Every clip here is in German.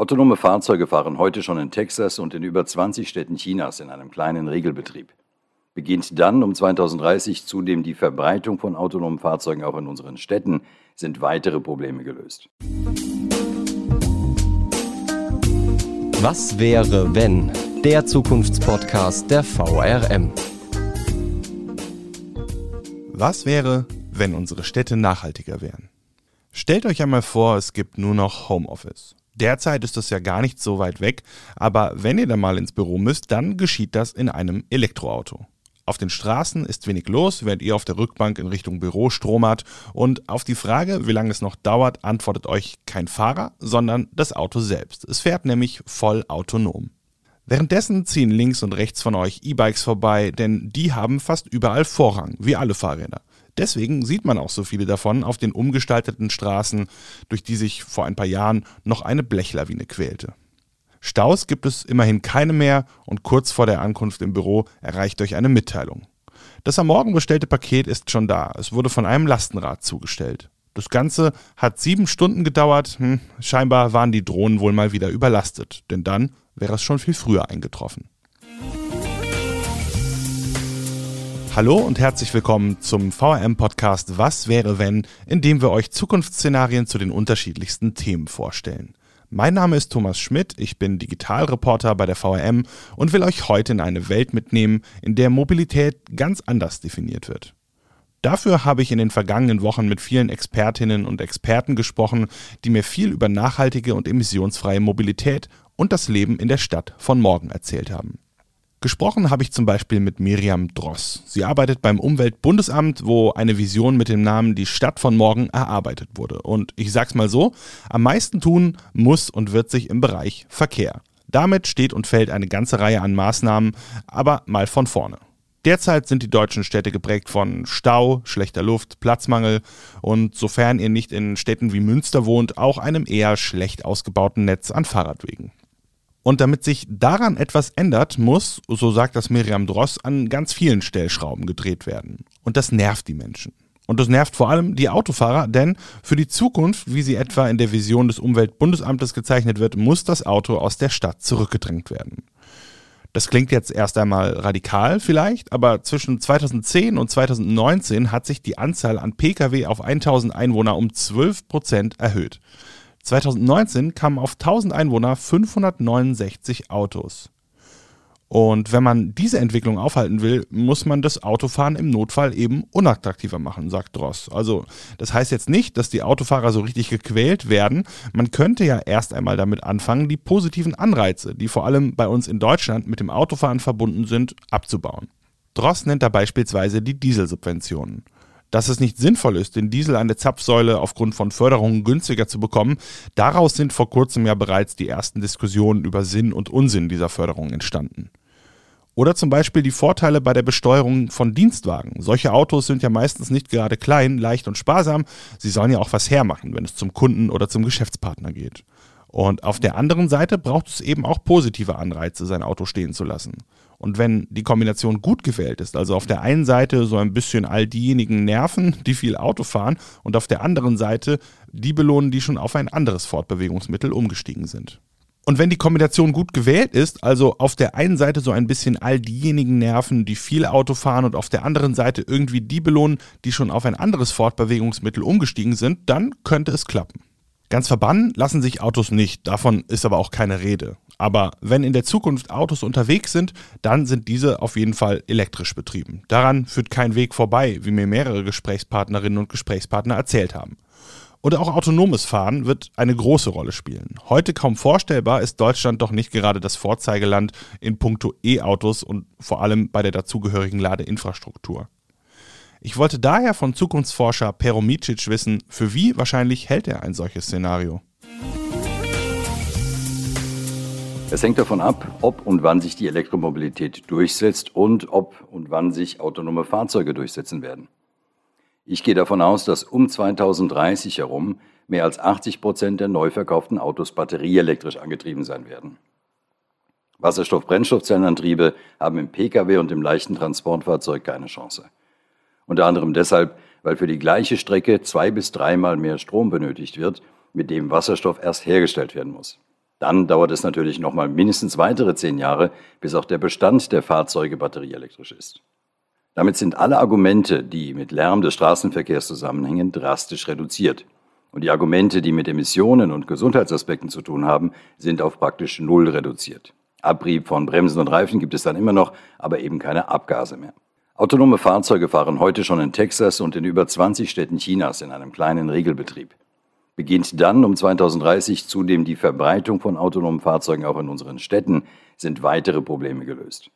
Autonome Fahrzeuge fahren heute schon in Texas und in über 20 Städten Chinas in einem kleinen Regelbetrieb. Beginnt dann um 2030 zudem die Verbreitung von autonomen Fahrzeugen auch in unseren Städten, sind weitere Probleme gelöst. Was wäre, wenn? Der Zukunftspodcast der VRM. Was wäre, wenn unsere Städte nachhaltiger wären? Stellt euch einmal vor, es gibt nur noch Homeoffice. Derzeit ist das ja gar nicht so weit weg, aber wenn ihr dann mal ins Büro müsst, dann geschieht das in einem Elektroauto. Auf den Straßen ist wenig los, während ihr auf der Rückbank in Richtung Büro stromert und auf die Frage, wie lange es noch dauert, antwortet euch kein Fahrer, sondern das Auto selbst. Es fährt nämlich voll autonom. Währenddessen ziehen links und rechts von euch E-Bikes vorbei, denn die haben fast überall Vorrang, wie alle Fahrräder. Deswegen sieht man auch so viele davon auf den umgestalteten Straßen, durch die sich vor ein paar Jahren noch eine Blechlawine quälte. Staus gibt es immerhin keine mehr und kurz vor der Ankunft im Büro erreicht euch eine Mitteilung. Das am Morgen bestellte Paket ist schon da. Es wurde von einem Lastenrad zugestellt. Das Ganze hat sieben Stunden gedauert. Hm, scheinbar waren die Drohnen wohl mal wieder überlastet, denn dann wäre es schon viel früher eingetroffen. Hallo und herzlich willkommen zum VRM-Podcast Was wäre wenn, in dem wir euch Zukunftsszenarien zu den unterschiedlichsten Themen vorstellen. Mein Name ist Thomas Schmidt, ich bin Digitalreporter bei der VRM und will euch heute in eine Welt mitnehmen, in der Mobilität ganz anders definiert wird. Dafür habe ich in den vergangenen Wochen mit vielen Expertinnen und Experten gesprochen, die mir viel über nachhaltige und emissionsfreie Mobilität und das Leben in der Stadt von morgen erzählt haben. Gesprochen habe ich zum Beispiel mit Miriam Dross. Sie arbeitet beim Umweltbundesamt, wo eine Vision mit dem Namen Die Stadt von morgen erarbeitet wurde. Und ich sag's mal so, am meisten tun muss und wird sich im Bereich Verkehr. Damit steht und fällt eine ganze Reihe an Maßnahmen, aber mal von vorne. Derzeit sind die deutschen Städte geprägt von Stau, schlechter Luft, Platzmangel und sofern ihr nicht in Städten wie Münster wohnt, auch einem eher schlecht ausgebauten Netz an Fahrradwegen. Und damit sich daran etwas ändert, muss, so sagt das Miriam Dross, an ganz vielen Stellschrauben gedreht werden. Und das nervt die Menschen. Und das nervt vor allem die Autofahrer, denn für die Zukunft, wie sie etwa in der Vision des Umweltbundesamtes gezeichnet wird, muss das Auto aus der Stadt zurückgedrängt werden. Das klingt jetzt erst einmal radikal vielleicht, aber zwischen 2010 und 2019 hat sich die Anzahl an Pkw auf 1000 Einwohner um 12 Prozent erhöht. 2019 kamen auf 1000 Einwohner 569 Autos. Und wenn man diese Entwicklung aufhalten will, muss man das Autofahren im Notfall eben unattraktiver machen, sagt Dross. Also das heißt jetzt nicht, dass die Autofahrer so richtig gequält werden. Man könnte ja erst einmal damit anfangen, die positiven Anreize, die vor allem bei uns in Deutschland mit dem Autofahren verbunden sind, abzubauen. Dross nennt da beispielsweise die Dieselsubventionen. Dass es nicht sinnvoll ist, den Diesel an der Zapfsäule aufgrund von Förderungen günstiger zu bekommen, daraus sind vor kurzem ja bereits die ersten Diskussionen über Sinn und Unsinn dieser Förderung entstanden. Oder zum Beispiel die Vorteile bei der Besteuerung von Dienstwagen. Solche Autos sind ja meistens nicht gerade klein, leicht und sparsam. Sie sollen ja auch was hermachen, wenn es zum Kunden oder zum Geschäftspartner geht. Und auf der anderen Seite braucht es eben auch positive Anreize, sein Auto stehen zu lassen. Und wenn die Kombination gut gewählt ist, also auf der einen Seite so ein bisschen all diejenigen nerven, die viel Auto fahren, und auf der anderen Seite die belohnen, die schon auf ein anderes Fortbewegungsmittel umgestiegen sind. Und wenn die Kombination gut gewählt ist, also auf der einen Seite so ein bisschen all diejenigen nerven, die viel Auto fahren und auf der anderen Seite irgendwie die belohnen, die schon auf ein anderes Fortbewegungsmittel umgestiegen sind, dann könnte es klappen. Ganz verbannen lassen sich Autos nicht, davon ist aber auch keine Rede. Aber wenn in der Zukunft Autos unterwegs sind, dann sind diese auf jeden Fall elektrisch betrieben. Daran führt kein Weg vorbei, wie mir mehrere Gesprächspartnerinnen und Gesprächspartner erzählt haben. Oder auch autonomes Fahren wird eine große Rolle spielen. Heute kaum vorstellbar ist Deutschland doch nicht gerade das Vorzeigeland in puncto E-Autos und vor allem bei der dazugehörigen Ladeinfrastruktur. Ich wollte daher von Zukunftsforscher Pero Micic wissen, für wie wahrscheinlich hält er ein solches Szenario. Es hängt davon ab, ob und wann sich die Elektromobilität durchsetzt und ob und wann sich autonome Fahrzeuge durchsetzen werden. Ich gehe davon aus, dass um 2030 herum mehr als 80 Prozent der neu verkauften Autos batterieelektrisch angetrieben sein werden. Wasserstoff-Brennstoffzellenantriebe haben im Pkw und im leichten Transportfahrzeug keine Chance. Unter anderem deshalb, weil für die gleiche Strecke zwei bis dreimal mehr Strom benötigt wird, mit dem Wasserstoff erst hergestellt werden muss. Dann dauert es natürlich nochmal mindestens weitere zehn Jahre, bis auch der Bestand der Fahrzeuge batterieelektrisch ist. Damit sind alle Argumente, die mit Lärm des Straßenverkehrs zusammenhängen, drastisch reduziert. Und die Argumente, die mit Emissionen und Gesundheitsaspekten zu tun haben, sind auf praktisch null reduziert. Abrieb von Bremsen und Reifen gibt es dann immer noch, aber eben keine Abgase mehr. Autonome Fahrzeuge fahren heute schon in Texas und in über 20 Städten Chinas in einem kleinen Regelbetrieb. Beginnt dann um 2030 zudem die Verbreitung von autonomen Fahrzeugen auch in unseren Städten, sind weitere Probleme gelöst.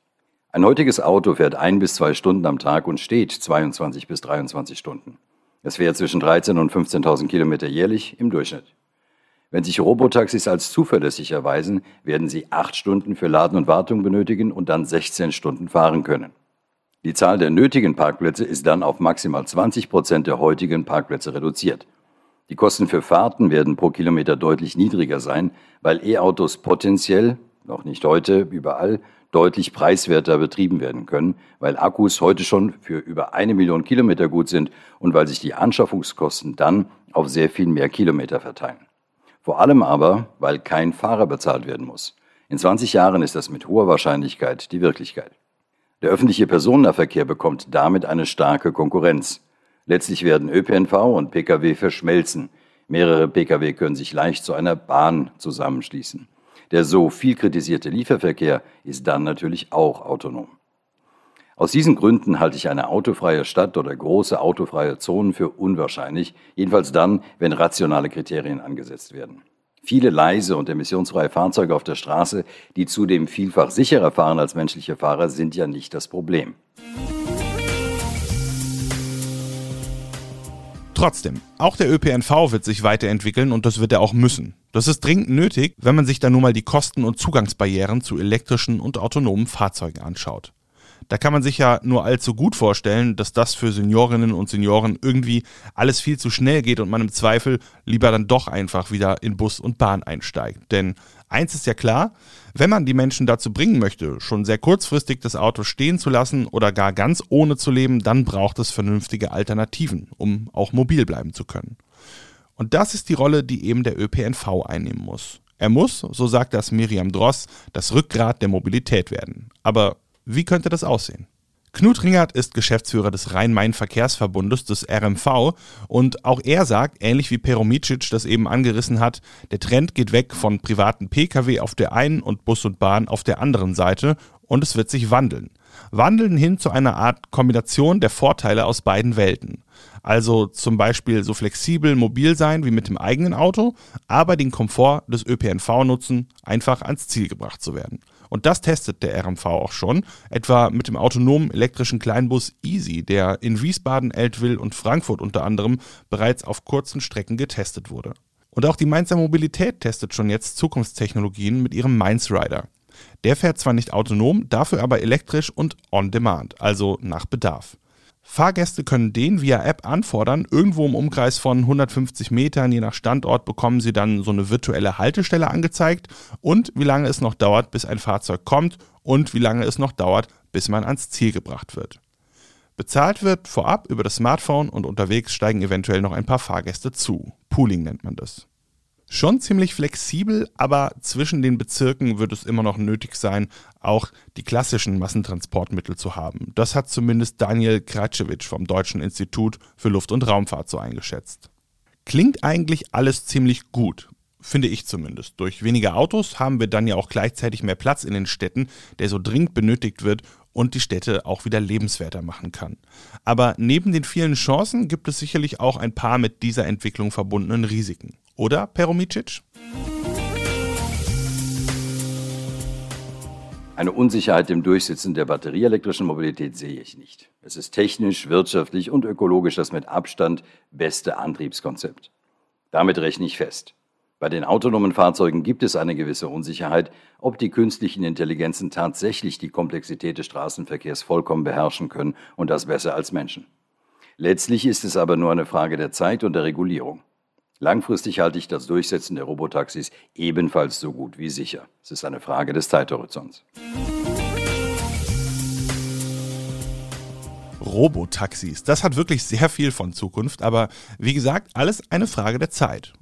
Ein heutiges Auto fährt ein bis zwei Stunden am Tag und steht 22 bis 23 Stunden. Es fährt zwischen 13.000 und 15.000 Kilometer jährlich im Durchschnitt. Wenn sich Robotaxis als zuverlässig erweisen, werden sie acht Stunden für Laden und Wartung benötigen und dann 16 Stunden fahren können. Die Zahl der nötigen Parkplätze ist dann auf maximal 20 Prozent der heutigen Parkplätze reduziert. Die Kosten für Fahrten werden pro Kilometer deutlich niedriger sein, weil E-Autos potenziell, noch nicht heute, überall deutlich preiswerter betrieben werden können, weil Akkus heute schon für über eine Million Kilometer gut sind und weil sich die Anschaffungskosten dann auf sehr viel mehr Kilometer verteilen. Vor allem aber, weil kein Fahrer bezahlt werden muss. In 20 Jahren ist das mit hoher Wahrscheinlichkeit die Wirklichkeit. Der öffentliche Personennahverkehr bekommt damit eine starke Konkurrenz. Letztlich werden ÖPNV und Pkw verschmelzen. Mehrere Pkw können sich leicht zu einer Bahn zusammenschließen. Der so viel kritisierte Lieferverkehr ist dann natürlich auch autonom. Aus diesen Gründen halte ich eine autofreie Stadt oder große autofreie Zonen für unwahrscheinlich, jedenfalls dann, wenn rationale Kriterien angesetzt werden. Viele leise und emissionsfreie Fahrzeuge auf der Straße, die zudem vielfach sicherer fahren als menschliche Fahrer, sind ja nicht das Problem. Trotzdem, auch der ÖPNV wird sich weiterentwickeln und das wird er auch müssen. Das ist dringend nötig, wenn man sich dann nun mal die Kosten und Zugangsbarrieren zu elektrischen und autonomen Fahrzeugen anschaut. Da kann man sich ja nur allzu gut vorstellen, dass das für Seniorinnen und Senioren irgendwie alles viel zu schnell geht und man im Zweifel lieber dann doch einfach wieder in Bus und Bahn einsteigt. Denn eins ist ja klar, wenn man die Menschen dazu bringen möchte, schon sehr kurzfristig das Auto stehen zu lassen oder gar ganz ohne zu leben, dann braucht es vernünftige Alternativen, um auch mobil bleiben zu können. Und das ist die Rolle, die eben der ÖPNV einnehmen muss. Er muss, so sagt das Miriam Dross, das Rückgrat der Mobilität werden. Aber wie könnte das aussehen? Knut Ringert ist Geschäftsführer des Rhein-Main-Verkehrsverbundes des RMV und auch er sagt, ähnlich wie Peromicic das eben angerissen hat, der Trend geht weg von privaten Pkw auf der einen und Bus und Bahn auf der anderen Seite und es wird sich wandeln. Wandeln hin zu einer Art Kombination der Vorteile aus beiden Welten. Also zum Beispiel so flexibel mobil sein wie mit dem eigenen Auto, aber den Komfort des ÖPNV nutzen, einfach ans Ziel gebracht zu werden. Und das testet der RMV auch schon, etwa mit dem autonomen elektrischen Kleinbus Easy, der in Wiesbaden, Eltville und Frankfurt unter anderem bereits auf kurzen Strecken getestet wurde. Und auch die Mainzer Mobilität testet schon jetzt Zukunftstechnologien mit ihrem Mainz Rider. Der fährt zwar nicht autonom, dafür aber elektrisch und on demand, also nach Bedarf. Fahrgäste können den via App anfordern. Irgendwo im Umkreis von 150 Metern, je nach Standort, bekommen sie dann so eine virtuelle Haltestelle angezeigt und wie lange es noch dauert, bis ein Fahrzeug kommt und wie lange es noch dauert, bis man ans Ziel gebracht wird. Bezahlt wird vorab über das Smartphone und unterwegs steigen eventuell noch ein paar Fahrgäste zu. Pooling nennt man das. Schon ziemlich flexibel, aber zwischen den Bezirken wird es immer noch nötig sein, auch die klassischen Massentransportmittel zu haben. Das hat zumindest Daniel Kratschewitsch vom Deutschen Institut für Luft- und Raumfahrt so eingeschätzt. Klingt eigentlich alles ziemlich gut, finde ich zumindest. Durch weniger Autos haben wir dann ja auch gleichzeitig mehr Platz in den Städten, der so dringend benötigt wird und die Städte auch wieder lebenswerter machen kann. Aber neben den vielen Chancen gibt es sicherlich auch ein paar mit dieser Entwicklung verbundenen Risiken. Oder, Peromicic? Eine Unsicherheit im Durchsetzen der batterieelektrischen Mobilität sehe ich nicht. Es ist technisch, wirtschaftlich und ökologisch das mit Abstand beste Antriebskonzept. Damit rechne ich fest. Bei den autonomen Fahrzeugen gibt es eine gewisse Unsicherheit, ob die künstlichen Intelligenzen tatsächlich die Komplexität des Straßenverkehrs vollkommen beherrschen können und das besser als Menschen. Letztlich ist es aber nur eine Frage der Zeit und der Regulierung. Langfristig halte ich das Durchsetzen der Robotaxis ebenfalls so gut wie sicher. Es ist eine Frage des Zeithorizonts. Robotaxis, das hat wirklich sehr viel von Zukunft, aber wie gesagt, alles eine Frage der Zeit.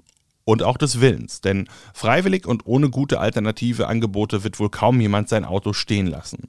und auch des Willens. Denn freiwillig und ohne gute alternative Angebote wird wohl kaum jemand sein Auto stehen lassen.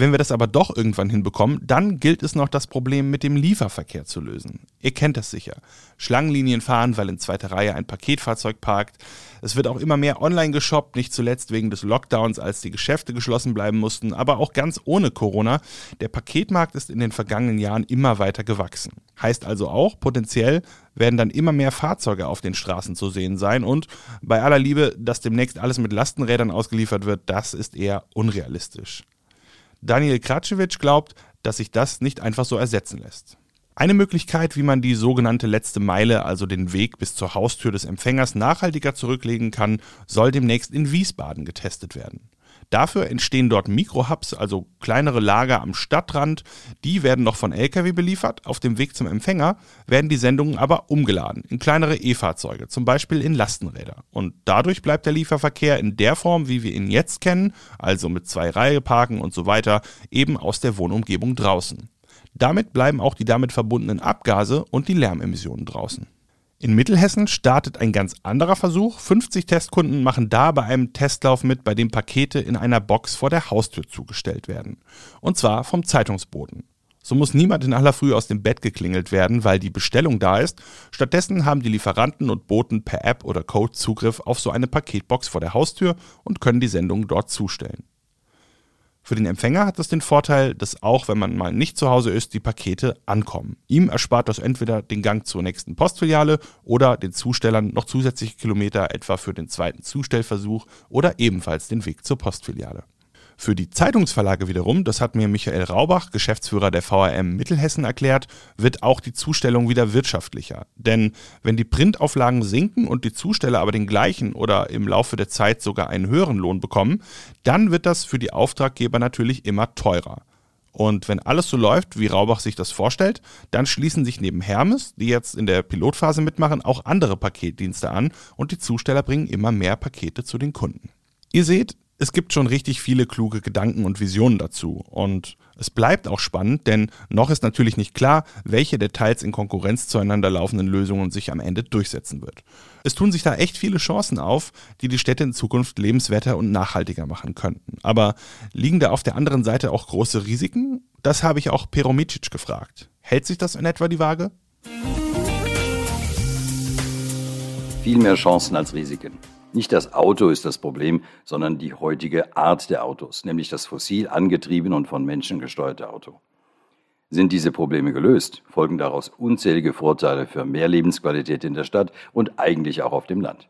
Wenn wir das aber doch irgendwann hinbekommen, dann gilt es noch das Problem mit dem Lieferverkehr zu lösen. Ihr kennt das sicher. Schlangenlinien fahren, weil in zweiter Reihe ein Paketfahrzeug parkt. Es wird auch immer mehr online geshoppt, nicht zuletzt wegen des Lockdowns, als die Geschäfte geschlossen bleiben mussten, aber auch ganz ohne Corona. Der Paketmarkt ist in den vergangenen Jahren immer weiter gewachsen. Heißt also auch, potenziell werden dann immer mehr Fahrzeuge auf den Straßen zu sehen sein und bei aller Liebe, dass demnächst alles mit Lastenrädern ausgeliefert wird, das ist eher unrealistisch. Daniel Kratschewitsch glaubt, dass sich das nicht einfach so ersetzen lässt. Eine Möglichkeit, wie man die sogenannte letzte Meile, also den Weg bis zur Haustür des Empfängers, nachhaltiger zurücklegen kann, soll demnächst in Wiesbaden getestet werden. Dafür entstehen dort Mikrohubs, also kleinere Lager am Stadtrand. Die werden noch von Lkw beliefert. Auf dem Weg zum Empfänger werden die Sendungen aber umgeladen in kleinere E-Fahrzeuge, zum Beispiel in Lastenräder. Und dadurch bleibt der Lieferverkehr in der Form, wie wir ihn jetzt kennen, also mit zwei Reihe parken und so weiter, eben aus der Wohnumgebung draußen. Damit bleiben auch die damit verbundenen Abgase und die Lärmemissionen draußen. In Mittelhessen startet ein ganz anderer Versuch. 50 Testkunden machen da bei einem Testlauf mit, bei dem Pakete in einer Box vor der Haustür zugestellt werden. Und zwar vom Zeitungsboden. So muss niemand in aller Früh aus dem Bett geklingelt werden, weil die Bestellung da ist. Stattdessen haben die Lieferanten und Boten per App oder Code Zugriff auf so eine Paketbox vor der Haustür und können die Sendung dort zustellen. Für den Empfänger hat das den Vorteil, dass auch wenn man mal nicht zu Hause ist, die Pakete ankommen. Ihm erspart das entweder den Gang zur nächsten Postfiliale oder den Zustellern noch zusätzliche Kilometer etwa für den zweiten Zustellversuch oder ebenfalls den Weg zur Postfiliale. Für die Zeitungsverlage wiederum, das hat mir Michael Raubach, Geschäftsführer der VRM Mittelhessen, erklärt, wird auch die Zustellung wieder wirtschaftlicher. Denn wenn die Printauflagen sinken und die Zusteller aber den gleichen oder im Laufe der Zeit sogar einen höheren Lohn bekommen, dann wird das für die Auftraggeber natürlich immer teurer. Und wenn alles so läuft, wie Raubach sich das vorstellt, dann schließen sich neben Hermes, die jetzt in der Pilotphase mitmachen, auch andere Paketdienste an und die Zusteller bringen immer mehr Pakete zu den Kunden. Ihr seht, es gibt schon richtig viele kluge Gedanken und Visionen dazu. Und es bleibt auch spannend, denn noch ist natürlich nicht klar, welche der teils in Konkurrenz zueinander laufenden Lösungen sich am Ende durchsetzen wird. Es tun sich da echt viele Chancen auf, die die Städte in Zukunft lebenswerter und nachhaltiger machen könnten. Aber liegen da auf der anderen Seite auch große Risiken? Das habe ich auch Peromicic gefragt. Hält sich das in etwa die Waage? Viel mehr Chancen als Risiken. Nicht das Auto ist das Problem, sondern die heutige Art der Autos, nämlich das fossil angetriebene und von Menschen gesteuerte Auto. Sind diese Probleme gelöst, folgen daraus unzählige Vorteile für mehr Lebensqualität in der Stadt und eigentlich auch auf dem Land.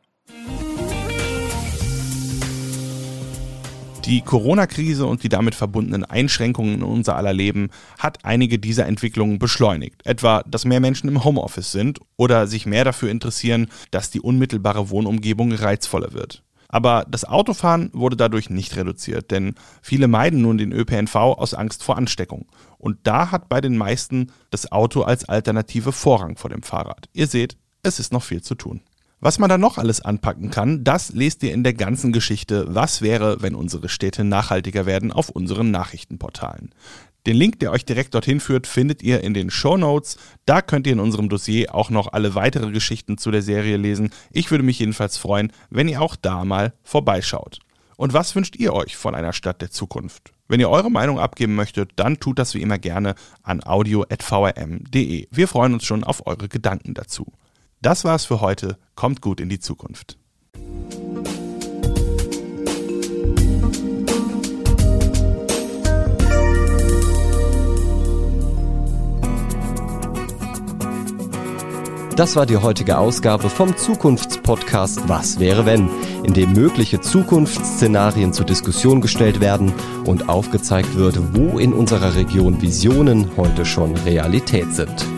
Die Corona-Krise und die damit verbundenen Einschränkungen in unser aller Leben hat einige dieser Entwicklungen beschleunigt. Etwa, dass mehr Menschen im Homeoffice sind oder sich mehr dafür interessieren, dass die unmittelbare Wohnumgebung reizvoller wird. Aber das Autofahren wurde dadurch nicht reduziert, denn viele meiden nun den ÖPNV aus Angst vor Ansteckung. Und da hat bei den meisten das Auto als Alternative Vorrang vor dem Fahrrad. Ihr seht, es ist noch viel zu tun. Was man da noch alles anpacken kann, das lest ihr in der ganzen Geschichte Was wäre, wenn unsere Städte nachhaltiger werden auf unseren Nachrichtenportalen. Den Link, der euch direkt dorthin führt, findet ihr in den Show Notes. Da könnt ihr in unserem Dossier auch noch alle weitere Geschichten zu der Serie lesen. Ich würde mich jedenfalls freuen, wenn ihr auch da mal vorbeischaut. Und was wünscht ihr euch von einer Stadt der Zukunft? Wenn ihr eure Meinung abgeben möchtet, dann tut das wie immer gerne an audio.vrm.de. Wir freuen uns schon auf eure Gedanken dazu. Das war's für heute. Kommt gut in die Zukunft. Das war die heutige Ausgabe vom Zukunftspodcast Was wäre wenn, in dem mögliche Zukunftsszenarien zur Diskussion gestellt werden und aufgezeigt wird, wo in unserer Region Visionen heute schon Realität sind.